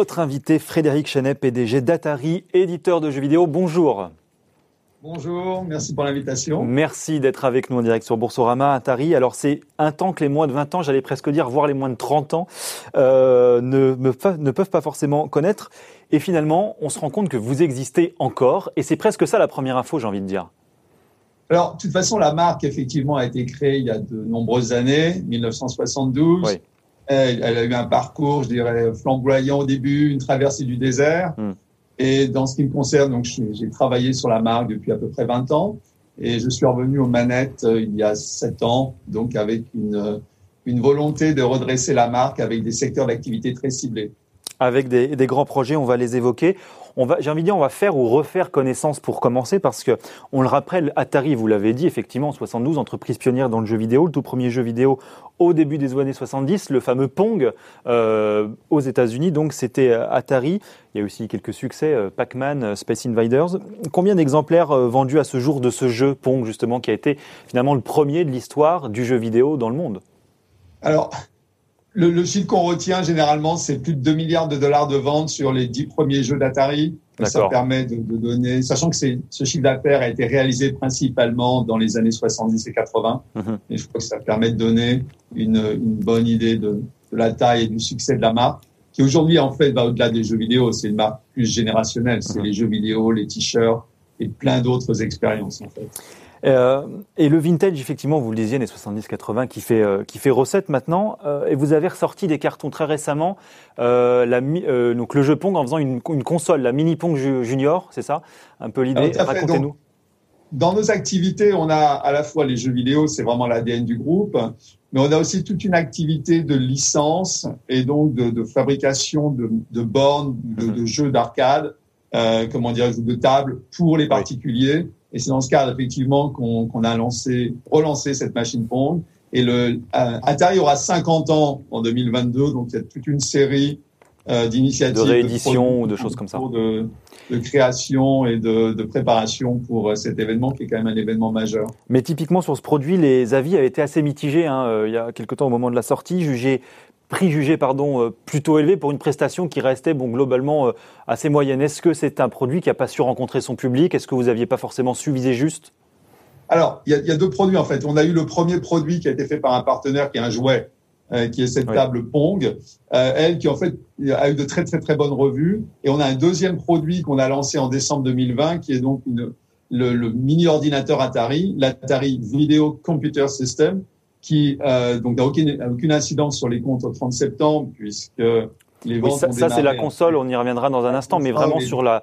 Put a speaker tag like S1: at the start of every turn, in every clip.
S1: Notre invité Frédéric Chenet, PDG d'Atari, éditeur de jeux vidéo. Bonjour.
S2: Bonjour, merci pour l'invitation.
S1: Merci d'être avec nous en direct sur Boursorama, Atari. Alors c'est un temps que les moins de 20 ans, j'allais presque dire, voire les moins de 30 ans, euh, ne, ne peuvent pas forcément connaître. Et finalement, on se rend compte que vous existez encore. Et c'est presque ça la première info, j'ai envie de dire.
S2: Alors, de toute façon, la marque, effectivement, a été créée il y a de nombreuses années, 1972. Oui. Elle, a eu un parcours, je dirais, flamboyant au début, une traversée du désert. Hmm. Et dans ce qui me concerne, donc, j'ai travaillé sur la marque depuis à peu près 20 ans. Et je suis revenu aux manettes euh, il y a 7 ans, donc avec une, une volonté de redresser la marque avec des secteurs d'activité très ciblés
S1: avec des, des, grands projets, on va les évoquer. J'ai envie de dire, on va faire ou refaire connaissance pour commencer parce que, on le rappelle, Atari, vous l'avez dit, effectivement, en 72, entreprise pionnière dans le jeu vidéo, le tout premier jeu vidéo au début des années 70, le fameux Pong euh, aux États-Unis. Donc, c'était euh, Atari. Il y a aussi quelques succès, euh, Pac-Man, Space Invaders. Combien d'exemplaires vendus à ce jour de ce jeu Pong, justement, qui a été finalement le premier de l'histoire du jeu vidéo dans le monde?
S2: Alors, le, le, chiffre qu'on retient généralement, c'est plus de 2 milliards de dollars de ventes sur les 10 premiers jeux d'Atari. Ça permet de, de, donner, sachant que ce chiffre d'affaires a été réalisé principalement dans les années 70 et 80. Mhm. Et je crois que ça permet de donner une, une bonne idée de, de, la taille et du succès de la marque, qui aujourd'hui en fait va au-delà des jeux vidéo. C'est une marque plus générationnelle. C'est mhm. les jeux vidéo, les t-shirts et plein d'autres expériences en fait.
S1: Euh, et le vintage, effectivement, vous le disiez, les 70-80, qui fait euh, qui fait recette maintenant. Euh, et vous avez ressorti des cartons très récemment, la, donc le jeu Pong en faisant une, une console, la Mini Pong Junior, c'est ça? Un peu l'idée? Racontez-nous.
S2: Dans nos activités, on a à la fois les jeux vidéo, c'est vraiment l'ADN du groupe, mais on a aussi toute une activité de licence et donc de, de fabrication de, de bornes, de, de jeux d'arcade, euh, comment dire, de table pour les particuliers. Et c'est dans ce cadre, effectivement, qu'on a lancé, relancé cette machine Pong. Et le euh, Atari aura 50 ans en 2022, donc il y a toute une série euh, d'initiatives.
S1: De réédition ou de choses comme ça.
S2: De, de création et de, de, préparation pour euh, cet événement qui est quand même un événement majeur.
S1: Mais typiquement sur ce produit, les avis avaient été assez mitigés hein, euh, il y a quelque temps au moment de la sortie, jugé prix jugé pardon euh, plutôt élevé pour une prestation qui restait bon globalement euh, assez moyenne. Est-ce que c'est un produit qui a pas su rencontrer son public? Est-ce que vous aviez pas forcément su viser juste?
S2: Alors il y, y, a deux produits en fait. On a eu le premier produit qui a été fait par un partenaire qui est un jouet. Euh, qui est cette table Pong, elle qui en fait a eu de très très très bonnes revues. Et on a un deuxième produit qu'on a lancé en décembre 2020, qui est donc une, le, le mini ordinateur Atari, l'Atari Video Computer System, qui euh, donc n'a aucune, aucune incidence sur les comptes au 30 septembre, puisque les
S1: ventes ça, ça c'est la console, on y reviendra dans un instant, mais vraiment sur la,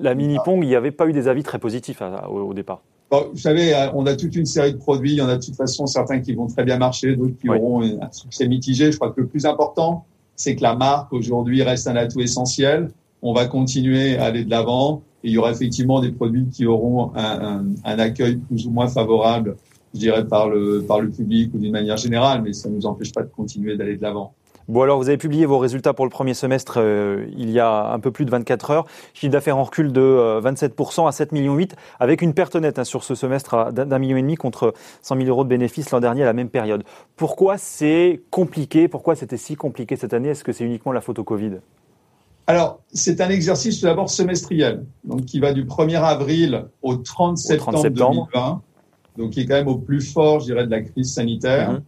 S1: la, mini Pong, il n'y avait pas eu des avis très positifs au, départ.
S2: Bon, vous savez, euh, on a toute une série de produits. Il y en a de toute façon certains qui vont très bien marcher, d'autres qui auront un succès mitigé. Je crois que le plus important, c'est que la marque aujourd'hui reste un atout essentiel. On va continuer à aller de l'avant. Et il y aura effectivement des produits qui auront un, un, un accueil plus ou moins favorable je dirais, par le, par le public ou d'une manière générale, mais ça ne nous empêche pas de continuer d'aller de l'avant.
S1: Bon alors vous avez publié vos résultats pour le premier semestre euh, il y a un peu plus de 24 heures. Chiffre d'affaires en recul de 27% euh, à 7 millions 8 avec une perte nette hein, sur ce semestre d'un million et demi contre 100 000 euros de bénéfices l'an dernier à la même période. Pourquoi c'est compliqué? Pourquoi c'était si compliqué cette année? Est-ce que c'est uniquement la photo Covid?
S2: Alors, c'est un exercice tout d'abord semestriel, donc qui va du 1er avril au 30 septembre, au 30 septembre. 2020 donc qui est quand même au plus fort, je dirais, de la crise sanitaire. Mhm.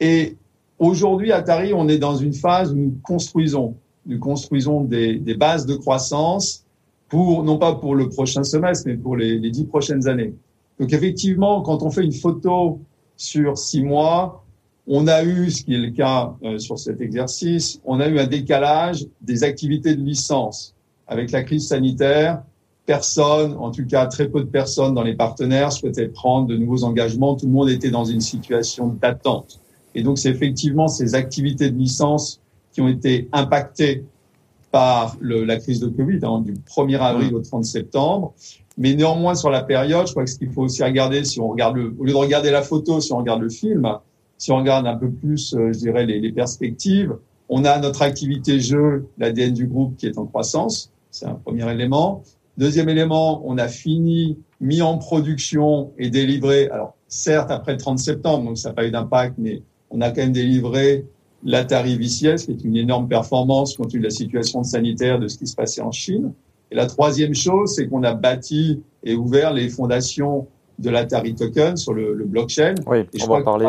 S2: Et aujourd'hui, à Tari, on est dans une phase où nous construisons, nous construisons des, des, bases de croissance pour, non pas pour le prochain semestre, mais pour les, les dix prochaines années. Donc effectivement, quand on fait une photo sur six mois, on a eu, ce qui est le cas euh, sur cet exercice, on a eu un décalage des activités de licence. Avec la crise sanitaire, personne, en tout cas très peu de personnes dans les partenaires souhaitaient prendre de nouveaux engagements. Tout le monde était dans une situation d'attente. Et donc, c'est effectivement ces activités de licence qui ont été impactées par la crise de Covid, hein, du 1er avril au 30 septembre. Mais néanmoins, sur la période, je crois que ce qu'il faut aussi regarder, si on regarde au lieu de regarder la photo, si on regarde le film, si on regarde un peu plus, euh, je dirais, les, les perspectives, on a notre activité jeu, l'ADN du groupe qui est en croissance. C'est un premier élément. Deuxième élément, on a fini, mis en production et délivré. Alors, certes, après le 30 septembre, donc ça n'a pas eu d'impact, mais on a quand même délivré l'Atari VCS, qui est une énorme performance compte tenu de la situation sanitaire de ce qui se passait en Chine. Et la troisième chose, c'est qu'on a bâti et ouvert les fondations de l'Atari Token sur le, le blockchain.
S1: Oui, et je on va parler.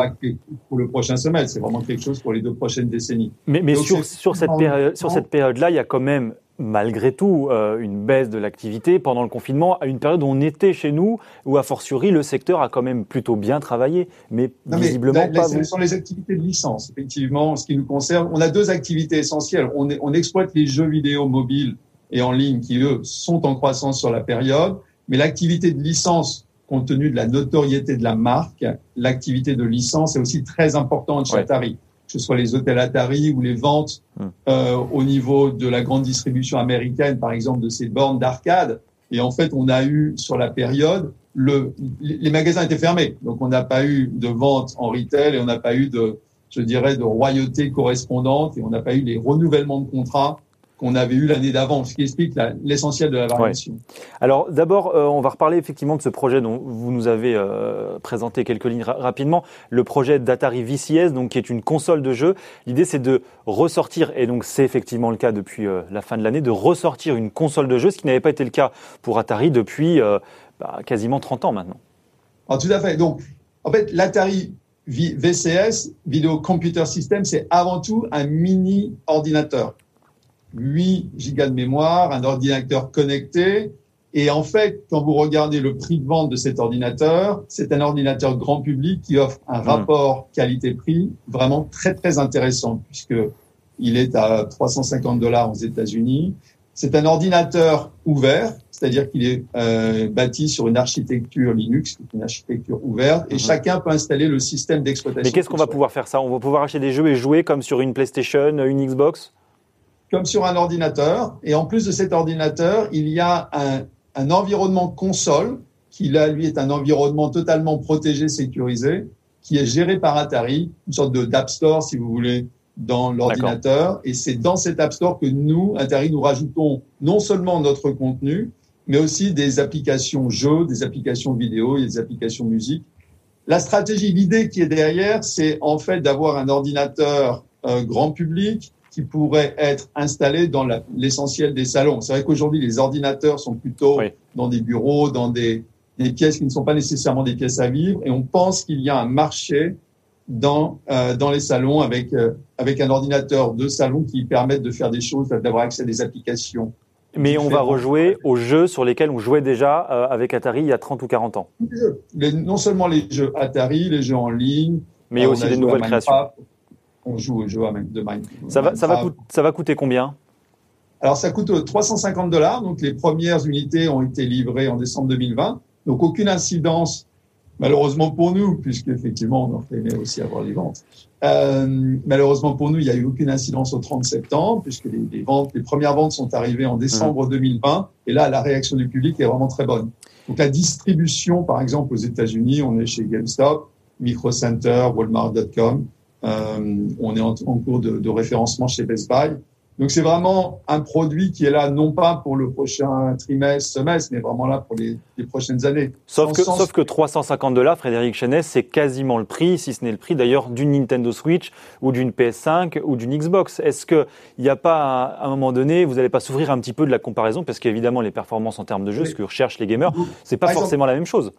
S2: pour le prochain semestre. C'est vraiment quelque chose pour les deux prochaines décennies.
S1: Mais, mais sur, sur, cette période, sur cette période-là, il y a quand même malgré tout euh, une baisse de l'activité pendant le confinement, à une période où on était chez nous, où a fortiori le secteur a quand même plutôt bien travaillé, mais visiblement pas.
S2: Ce sont les activités de licence, effectivement, ce qui nous concerne. On a deux activités essentielles. On, on exploite les jeux vidéo mobiles et en ligne qui, eux, sont en croissance sur la période, mais l'activité de licence compte tenu de la notoriété de la marque, l'activité de licence est aussi très importante chez Atari, que ce soit les hôtels Atari ou les ventes hum. euh, au niveau de la grande distribution américaine, par exemple, de ces bornes d'arcade. Et en fait, on a eu sur la période, le, les magasins étaient fermés, donc on n'a pas eu de vente en retail et on n'a pas eu de, je dirais, de royauté correspondante et on n'a pas eu les renouvellements de contrats qu'on avait eu l'année d'avant, ce qui explique l'essentiel de la variation.
S1: Alors d'abord, euh, on va reparler effectivement de ce projet dont vous nous avez euh, présenté quelques lignes rapidement, le projet d'Atari VCS, donc qui est une console de jeu. L'idée c'est de ressortir, et donc c'est effectivement le cas depuis euh, la fin de l'année, de ressortir une console de jeu, ce qui n'avait pas été le cas pour Atari depuis bah, quasiment 30 ans maintenant.
S2: Ah, tout à fait. Donc en fait, l'Atari VCS, Video Computer System, c'est avant tout un mini ordinateur. 8 gigas de mémoire, un ordinateur connecté. Et en fait, quand vous regardez le prix de vente de cet ordinateur, c'est un ordinateur grand public qui offre un mmh. rapport qualité-prix vraiment très très intéressant puisque il est à 350 dollars aux États-Unis. C'est un ordinateur ouvert, c'est-à-dire qu'il est, euh, bâti sur une architecture Linux, une architecture ouverte, et mmh. chacun peut installer le système d'exploitation.
S1: Mais qu'est-ce qu'on va pouvoir faire ça? On va pouvoir acheter des jeux et jouer comme sur une PlayStation, une Xbox?
S2: Comme sur un ordinateur. Et en plus de cet ordinateur, il y a un, un environnement console qui, là, lui, est un environnement totalement protégé, sécurisé, qui est géré par Atari, une sorte de d'App Store, si vous voulez, dans l'ordinateur. Et c'est dans cet App Store que nous, Atari, nous rajoutons non seulement notre contenu, mais aussi des applications jeux, des applications vidéo et des applications musique. La stratégie, l'idée qui est derrière, c'est en fait d'avoir un ordinateur euh, grand public qui pourrait être installé dans l'essentiel des salons. C'est vrai qu'aujourd'hui, les ordinateurs sont plutôt dans des bureaux, dans des, des, pièces qui ne sont pas nécessairement des pièces à vivre, et on pense qu'il y a un marché dans euh, dans les salons avec euh, avec un ordinateur de salon qui permette de faire des choses, d'avoir accès à des applications.
S1: Mais on va rejouer aux jeux sur lesquels on jouait déjà euh, avec Atari il y a 30 ou 40 ans.
S2: Les, non seulement les jeux Atari, les jeux en ligne,
S1: mais il y a aussi des nouvelles créations
S2: on joue au jeu de Minecraft.
S1: Ça va, ça va, ça va coûter combien?
S2: Alors ça coûte 350 euh, dollars. Donc les premières unités ont été livrées en décembre 2020. Donc aucune incidence, malheureusement pour nous, puisque effectivement on aurait aimé aussi avoir les ventes. Euh, malheureusement pour nous, il n'y a eu aucune incidence au 30 septembre, puisque les, ventes, les premières ventes sont arrivées en décembre 2020. Mmh. Et là, la réaction du public est vraiment très bonne. Donc la distribution, par exemple aux États-Unis, on est chez GameStop, Micro Center, Walmart.com. Euh, on est en, cours de, référencement chez Best Buy. Donc c'est vraiment un produit qui est là non pas pour le prochain trimestre, semestre, mais vraiment là pour les, prochaines années.
S1: Sauf que, sauf que 350 dollars, Frédéric Chenet, c'est quasiment le prix, si ce n'est le prix d'ailleurs d'une Nintendo Switch ou d'une PS5 ou d'une Xbox. Est-ce qu'il n'y a pas à un moment donné, vous n'allez pas souffrir un petit peu de la comparaison? Parce qu'évidemment les performances en termes de jeu, ce que recherchent les gamers, c'est pas forcément la même chose.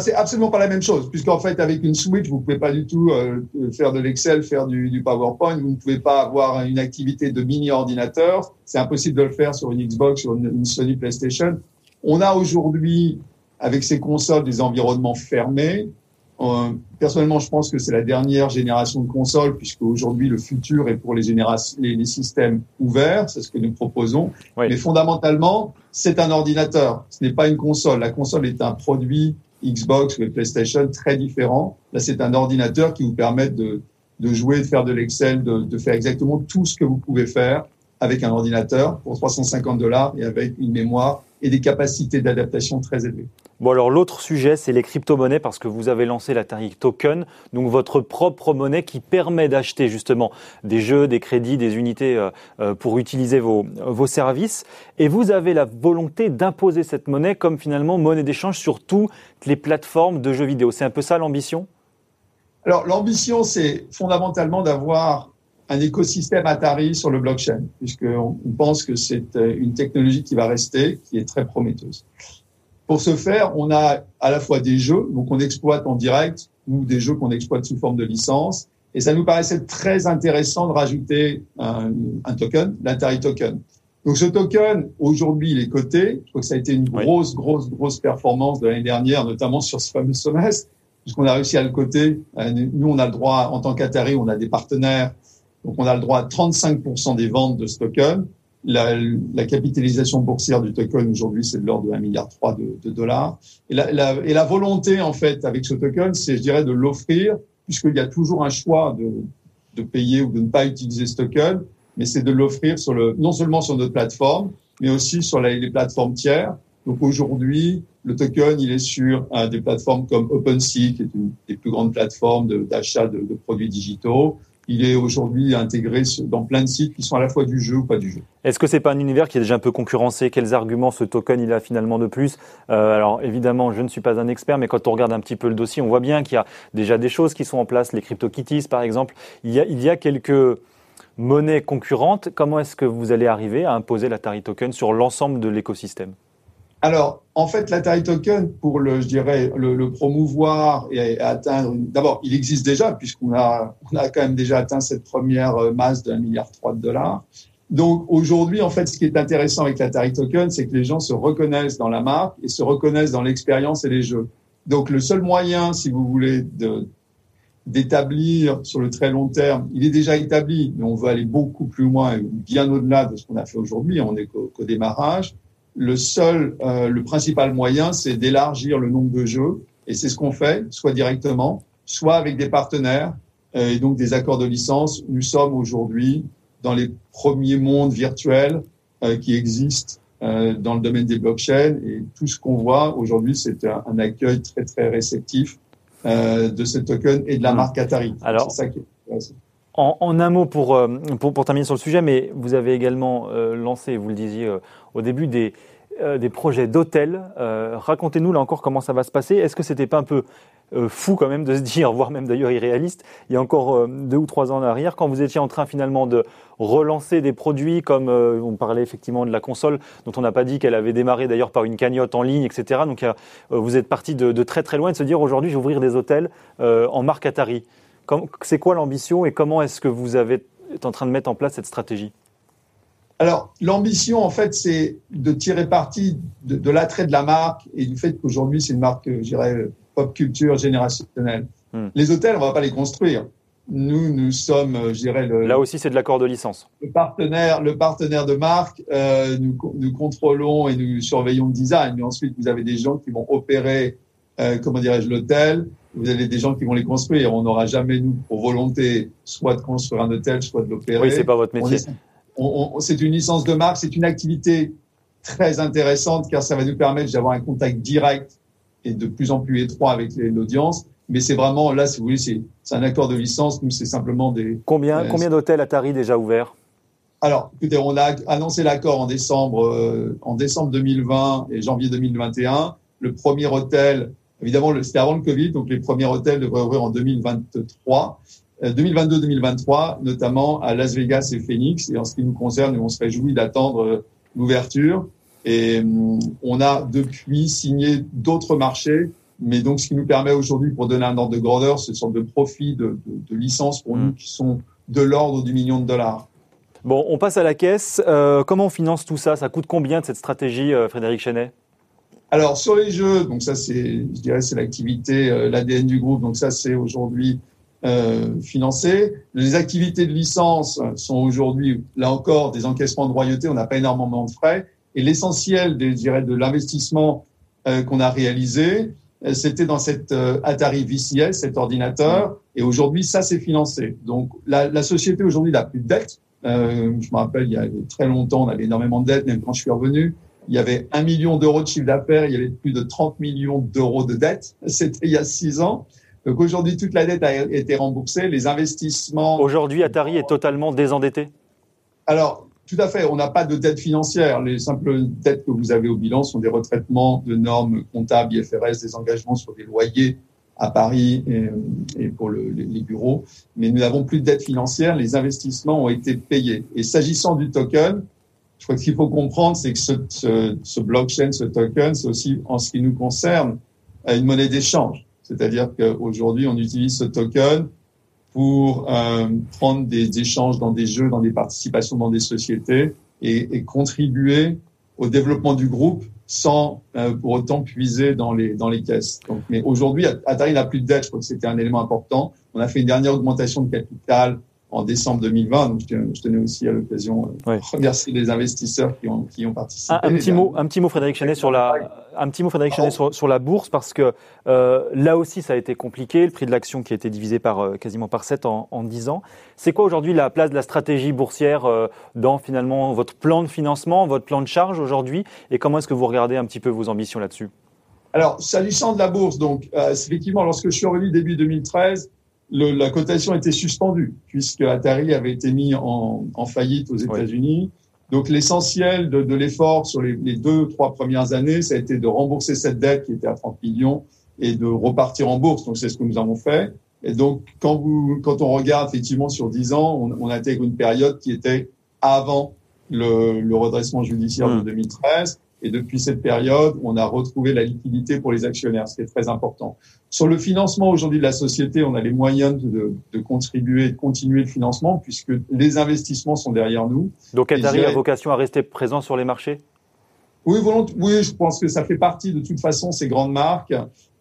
S2: C'est absolument pas la même chose, puisqu'en fait, avec une Switch, vous pouvez pas du tout euh, faire de l'Excel, faire du, du, PowerPoint, vous ne pouvez pas avoir une activité de mini-ordinateur. C'est impossible de le faire sur une Xbox, sur une, Sony PlayStation. On a aujourd'hui, avec ces consoles, des environnements fermés. Euh, personnellement, je pense que c'est la dernière génération de consoles, puisque aujourd'hui, le futur est pour les, générations, les, les systèmes ouverts. C'est ce que nous proposons. Mais fondamentalement, c'est un ordinateur. Ce n'est pas une console. La console est un produit Xbox ou PlayStation très différents. Là, c'est un ordinateur qui vous permet de, de jouer, de faire de l'Excel, de, de faire exactement tout ce que vous pouvez faire avec un ordinateur pour 350 dollars et avec une mémoire et des capacités d'adaptation très élevées.
S1: Bon alors l'autre sujet c'est les crypto-monnaies parce que vous avez lancé la Tariq Token, donc votre propre monnaie qui permet d'acheter justement des jeux, des crédits, des unités euh, euh, pour utiliser vos, vos services et vous avez la volonté d'imposer cette monnaie comme finalement monnaie d'échange sur toutes les plateformes de jeux vidéo. C'est un peu ça l'ambition?
S2: Alors, l'ambition, c'est fondamentalement d'avoir un écosystème Atari sur le blockchain, puisqu'on on pense que c'est euh, une technologie qui va rester, qui est très prometteuse. Pour ce faire, on a à la fois des jeux, donc on exploite en direct, ou des jeux qu'on exploite sous forme de licence, et ça nous paraissait très intéressant de rajouter un, un token, l'Atari Token. Donc ce token, aujourd'hui, il est coté. Je crois que ça a été une grosse, grosse, grosse performance de l'année dernière, notamment sur ce fameux semestre, puisqu'on a réussi à le coter. Euh, nous, on a le droit, en tant qu'Atari, on a des partenaires, donc on a le droit à 35% des ventes de ce token. La, la capitalisation boursière du token aujourd'hui, c'est de l'ordre de 1,3 milliard de, de dollars. Et la, la, et la volonté, en fait, avec ce token, c'est, je dirais, de l'offrir, puisqu'il y a toujours un choix de, de payer ou de ne pas utiliser ce token mais c'est de l'offrir sur le, non seulement sur notre plateforme, mais aussi sur les, plateformes tiers. Donc aujourd'hui, le token, il est sur euh, des plateformes comme OpenSea, qui est une des plus grandes plateformes d'achat de, de, produits digitaux. Il est aujourd'hui intégré dans plein de sites qui sont à la fois du jeu ou pas du jeu.
S1: Est-ce que c'est pas un univers qui est déjà un peu concurrencé? Quels arguments ce token il a finalement de plus? Euh, Alors évidemment, je ne suis pas un expert, mais quand on regarde un petit peu le dossier, on voit bien qu'il y a déjà des choses qui sont en place. Les CryptoKitties, par exemple, il y a, il y a quelques monnaie concurrente, comment est-ce que vous allez arriver à imposer l'Atari Token sur l'ensemble de l'écosystème?
S2: Alors, en fait, l'Atari Token, pour le, je dirais, le, promouvoir et atteindre, d'abord, il existe déjà puisqu'on a, on a quand même déjà atteint cette première masse de 1,3 milliard de dollars. Donc, aujourd'hui, en fait, ce qui est intéressant avec l'Atari Token, c'est que les gens se reconnaissent dans la marque et se reconnaissent dans l'expérience et les jeux. Donc, le seul moyen, si vous voulez, de, d'établir sur le très long terme, il est déjà établi, mais on veut aller beaucoup plus loin, bien au-delà de ce qu'on a fait aujourd'hui. On est qu'au démarrage. Le seul, euh, le principal moyen, c'est d'élargir le nombre de jeux, et c'est ce qu'on fait, soit directement, soit avec des partenaires euh, et donc des accords de licence. Nous sommes aujourd'hui dans les premiers mondes virtuels euh, qui existent dans le domaine des blockchains, et tout ce qu'on voit aujourd'hui, c'est un, un accueil très très réceptif euh, de ce token et de la hmm. marque Atari.
S1: Alors, ça qui en, un mot pour, euh, pour, terminer sur le sujet, mais vous avez également euh, lancé, vous le disiez au début, des, projets d'hôtels. Racontez-nous là encore comment ça va se passer. Est-ce que c'était pas un peu fou quand même de se dire, voire même d'ailleurs irréaliste, il y a encore deux ou trois ans en arrière, quand vous étiez en train finalement de relancer des produits comme on parlait effectivement de la console, dont on n'a pas dit qu'elle avait démarré d'ailleurs par une cagnotte en ligne, etc. Donc vous êtes parti de, de, très très loin de se dire aujourd'hui je vais ouvrir des hôtels en marque Atari. C'est quoi l'ambition et comment est-ce que vous avez, êtes en train de mettre en place cette stratégie?
S2: Alors, l'ambition, en fait, c'est de tirer parti de, de l'attrait de la marque et du fait qu'aujourd'hui, c'est une marque, je dirais, pop culture générationnelle. Hmm. Les hôtels, on va pas les construire. Nous, nous sommes, je dirais, le,
S1: là aussi, c'est de l'accord de licence.
S2: Le partenaire, le partenaire de marque. Euh, nous, nous, contrôlons et nous surveillons le design. Mais ensuite, vous avez des gens qui vont opérer, euh, comment dirais-je, l'hôtel. Vous avez des gens qui vont les construire. On n'aura jamais nous pour volonté soit de construire un hôtel, soit de l'opérer.
S1: Oui, c'est pas votre métier.
S2: C'est une licence de marque. C'est une activité très intéressante car ça va nous permettre d'avoir un contact direct et de plus en plus étroit avec l'audience. Mais c'est vraiment, là, si vous voulez, c'est un accord de licence. Nous, c'est simplement des...
S1: Combien, euh, combien d'hôtels Atari déjà ouverts?
S2: Alors, écoutez, on a annoncé l'accord en décembre, euh, en décembre 2020 et janvier 2021. Le premier hôtel, évidemment, c'était avant le Covid, donc les premiers hôtels devraient ouvrir en 2023, 2022-2023, euh, notamment à Las Vegas et Phoenix. Et en ce qui nous concerne, on se réjouit d'attendre l'ouverture. Et hum, on a depuis signé d'autres marchés, mais donc ce qui nous permet aujourd'hui, pour donner un ordre de grandeur, ce sont de profits de, de, de licences pour mmh. nous qui sont de l'ordre du million de dollars.
S1: Bon, on passe à la caisse. Euh, comment on finance tout ça? Ça coûte combien de cette stratégie, euh, Frédéric Chenet?
S2: Alors sur les jeux, donc ça c'est, je dirais, c'est l'activité, euh, l'ADN du groupe. Donc ça c'est aujourd'hui euh, financé. Les activités de licence sont aujourd'hui, là encore, des encaissements de royauté. On n'a pas énormément de frais. Et l'essentiel, je dirais, de l'investissement euh, qu'on a réalisé, euh, c'était dans cette euh, Atari VCS, cet ordinateur. Et aujourd'hui, ça s'est financé. Donc, la, la société aujourd'hui n'a plus de dette. Euh, je me rappelle, il y a très longtemps, on avait énormément de dettes, même quand je suis revenu. Il y avait un million d'euros de chiffre d'affaires, il y avait plus de 30 millions d'euros de dettes. C'était il y a six ans. Donc aujourd'hui, toute la dette a été remboursée. Les investissements.
S1: Aujourd'hui, Atari est totalement désendetté?
S2: Alors, tout à fait. On n'a pas de dette financière. Les simples dettes que vous avez au bilan sont des retraitements de normes comptables IFRS, des engagements sur des loyers à Paris et, pour les, bureaux, mais nous n'avons plus de dette financière, les investissements ont été payés. Et s'agissant du token, je crois qu'il faut comprendre, c'est que ce, ce, ce, blockchain, ce token, c'est aussi, en ce qui nous concerne, une monnaie d'échange. C'est-à-dire qu'aujourd'hui, on utilise ce token pour euh, prendre des échanges dans des jeux, dans des participations dans des sociétés et, et contribuer au développement du groupe sans euh, pour autant puiser dans les dans les caisses. Donc, mais aujourd'hui, Atari n'a plus de dette. Je crois que c'était un élément important. On a fait une dernière augmentation de capital en décembre 2020. Donc, je tenais aussi à l'occasion de euh, remercier les investisseurs qui ont, qui ont participé.
S1: Un, petit mot, un petit mot, Frédéric Chenet, sur la, un petit mot, Frédéric Chenet, sur, sur, la bourse, parce que euh, là aussi, ça a été compliqué. Le prix de l'action qui a été divisé par euh, quasiment par 7 en, en 10 ans. C'est quoi aujourd'hui la place de la stratégie boursière euh, dans finalement votre plan de financement, votre plan de charge aujourd'hui, et comment est-ce que vous regardez un petit peu vos ambitions là-dessus?
S2: Alors, s'agissant de la bourse, donc effectivement, lorsque je suis revenu début 2013 le, la cotation était suspendue puisque Atari avait été mis en, en faillite aux États-Unis. Donc l'essentiel de, de l'effort sur les, les, deux, trois premières années, ça a été de rembourser cette dette qui était à 30 millions et de repartir en bourse. Donc c'est ce que nous avons fait. Et donc quand, vous, quand on regarde effectivement sur 10 ans, on, on intègre une période qui était avant le, le redressement judiciaire de 2013. Et depuis cette période, on a retrouvé la liquidité pour les actionnaires, ce qui est très important. Sur le financement aujourd'hui de la société, on a les moyens de, de contribuer, de continuer le financement, puisque les investissements sont derrière nous.
S1: Donc Atari a vocation à rester présent sur les marchés?
S2: Oui, oui, je pense que ça fait partie de toute façon ces grandes marques.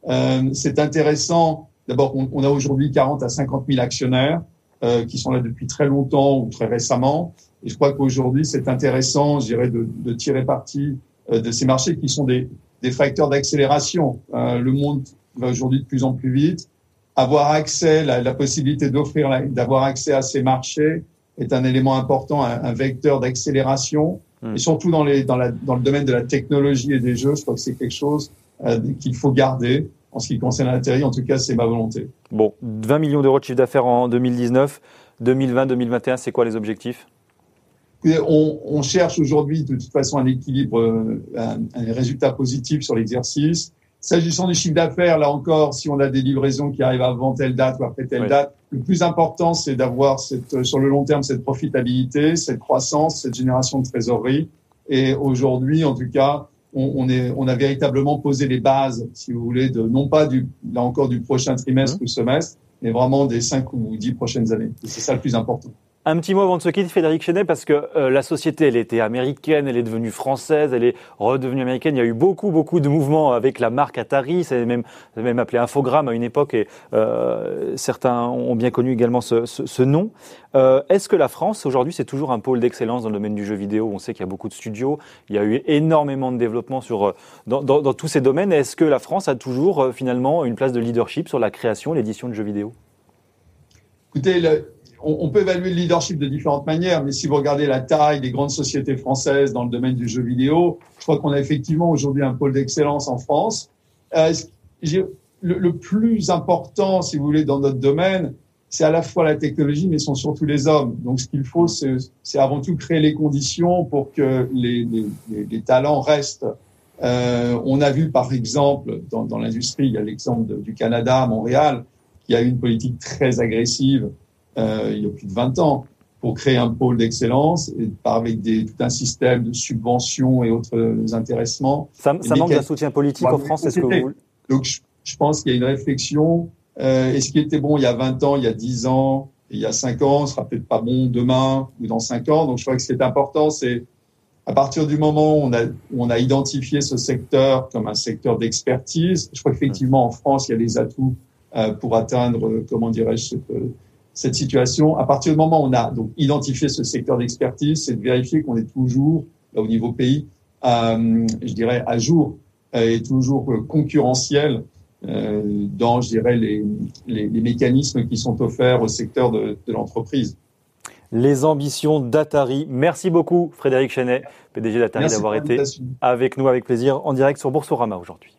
S2: Euh, c'est intéressant. D'abord, on, on, a aujourd'hui 40 à 50 000 actionnaires euh, qui sont là depuis très longtemps ou très récemment. Et je crois qu'aujourd'hui, c'est intéressant, je dirais, de, de tirer parti de ces marchés qui sont des, des facteurs d'accélération. Euh, le monde va aujourd'hui de plus en plus vite. Avoir accès, la, la possibilité d'offrir, d'avoir accès à ces marchés est un élément important, un, un vecteur d'accélération. Hmm. Et surtout dans, les, dans, la, dans le domaine de la technologie et des jeux, je crois que c'est quelque chose euh, qu'il faut garder. En ce qui concerne l'intérieur, en tout cas, c'est ma volonté.
S1: Bon, 20 millions d'euros de chiffre d'affaires en 2019. 2020, 2021, c'est quoi les objectifs?
S2: On, on cherche aujourd'hui de toute façon un équilibre, euh, un, un résultat positif sur l'exercice. S'agissant du chiffre d'affaires, là encore, si on a des livraisons qui arrivent avant telle date ou après telle date, le plus important, c'est d'avoir cette, sur le long terme cette profitabilité, cette croissance, cette génération de trésorerie. Et aujourd'hui, en tout cas, on, on, est, on a véritablement posé les bases, si vous voulez, de non pas du, là encore du prochain trimestre mmh. ou semestre, mais vraiment des cinq ou dix prochaines années. C'est ça le plus important.
S1: Un petit mot avant de se quitter, Frédéric Chenet, parce que euh, la société, elle était américaine, elle est devenue française, elle est redevenue américaine. Il y a eu beaucoup, beaucoup de mouvements avec la marque Atari. C'est même, même appelé Infogrames à une époque, et euh, certains ont bien connu également ce, nom. Euh, Est-ce que la France, aujourd'hui, c'est toujours un pôle d'excellence dans le domaine du jeu vidéo? On sait qu'il y a beaucoup de studios, il y a eu énormément de développement sur, dans, dans, tous ces domaines. Est-ce que la France a toujours, finalement, une place de leadership sur la création, l'édition de jeux vidéo?
S2: Écoutez, le on, peut évaluer le leadership de différentes manières, mais si vous regardez la taille des grandes sociétés françaises dans le domaine du jeu vidéo, je crois qu'on a effectivement aujourd'hui un pôle d'excellence en France. Euh, le, plus important, si vous voulez, dans notre domaine, c'est à la fois la technologie, mais sont surtout les hommes. Donc, ce qu'il faut, c'est avant tout créer les conditions pour que les, talents restent. Euh, on a vu, par exemple, dans, dans l'industrie, il y a l'exemple du Canada, Montréal, qui a une politique très agressive euh, il y a plus de 20 ans pour créer un pôle d'excellence avec des, tout un système de subventions et autres intéressements.
S1: Ça, ça manque d'un soutien politique en France, est-ce que vous...
S2: Donc, je, je pense qu'il y a une réflexion. Euh, et ce qui était bon il y a 20 ans, il y a 10 ans, il y a 5 ans, ce sera peut-être pas bon demain ou dans 5 ans. Donc, je crois que ce qui est important, c'est à partir du moment où on a, où on a identifié ce secteur comme un secteur d'expertise, je crois qu'effectivement, en France, il y a les atouts euh, pour atteindre, euh, comment dirais-je, cette, cette situation. À partir du moment où on a donc identifié ce secteur d'expertise, c'est de vérifier qu'on est toujours là, au niveau pays, euh, je dirais à jour euh, et toujours euh, concurrentiel euh, dans, je dirais, les, les, les, mécanismes qui sont offerts au secteur de, de l'entreprise.
S1: Les ambitions d'Atari. Merci beaucoup, Frédéric Chenet, PDG d'Atari, d'avoir été avec nous avec plaisir en direct sur Boursorama aujourd'hui.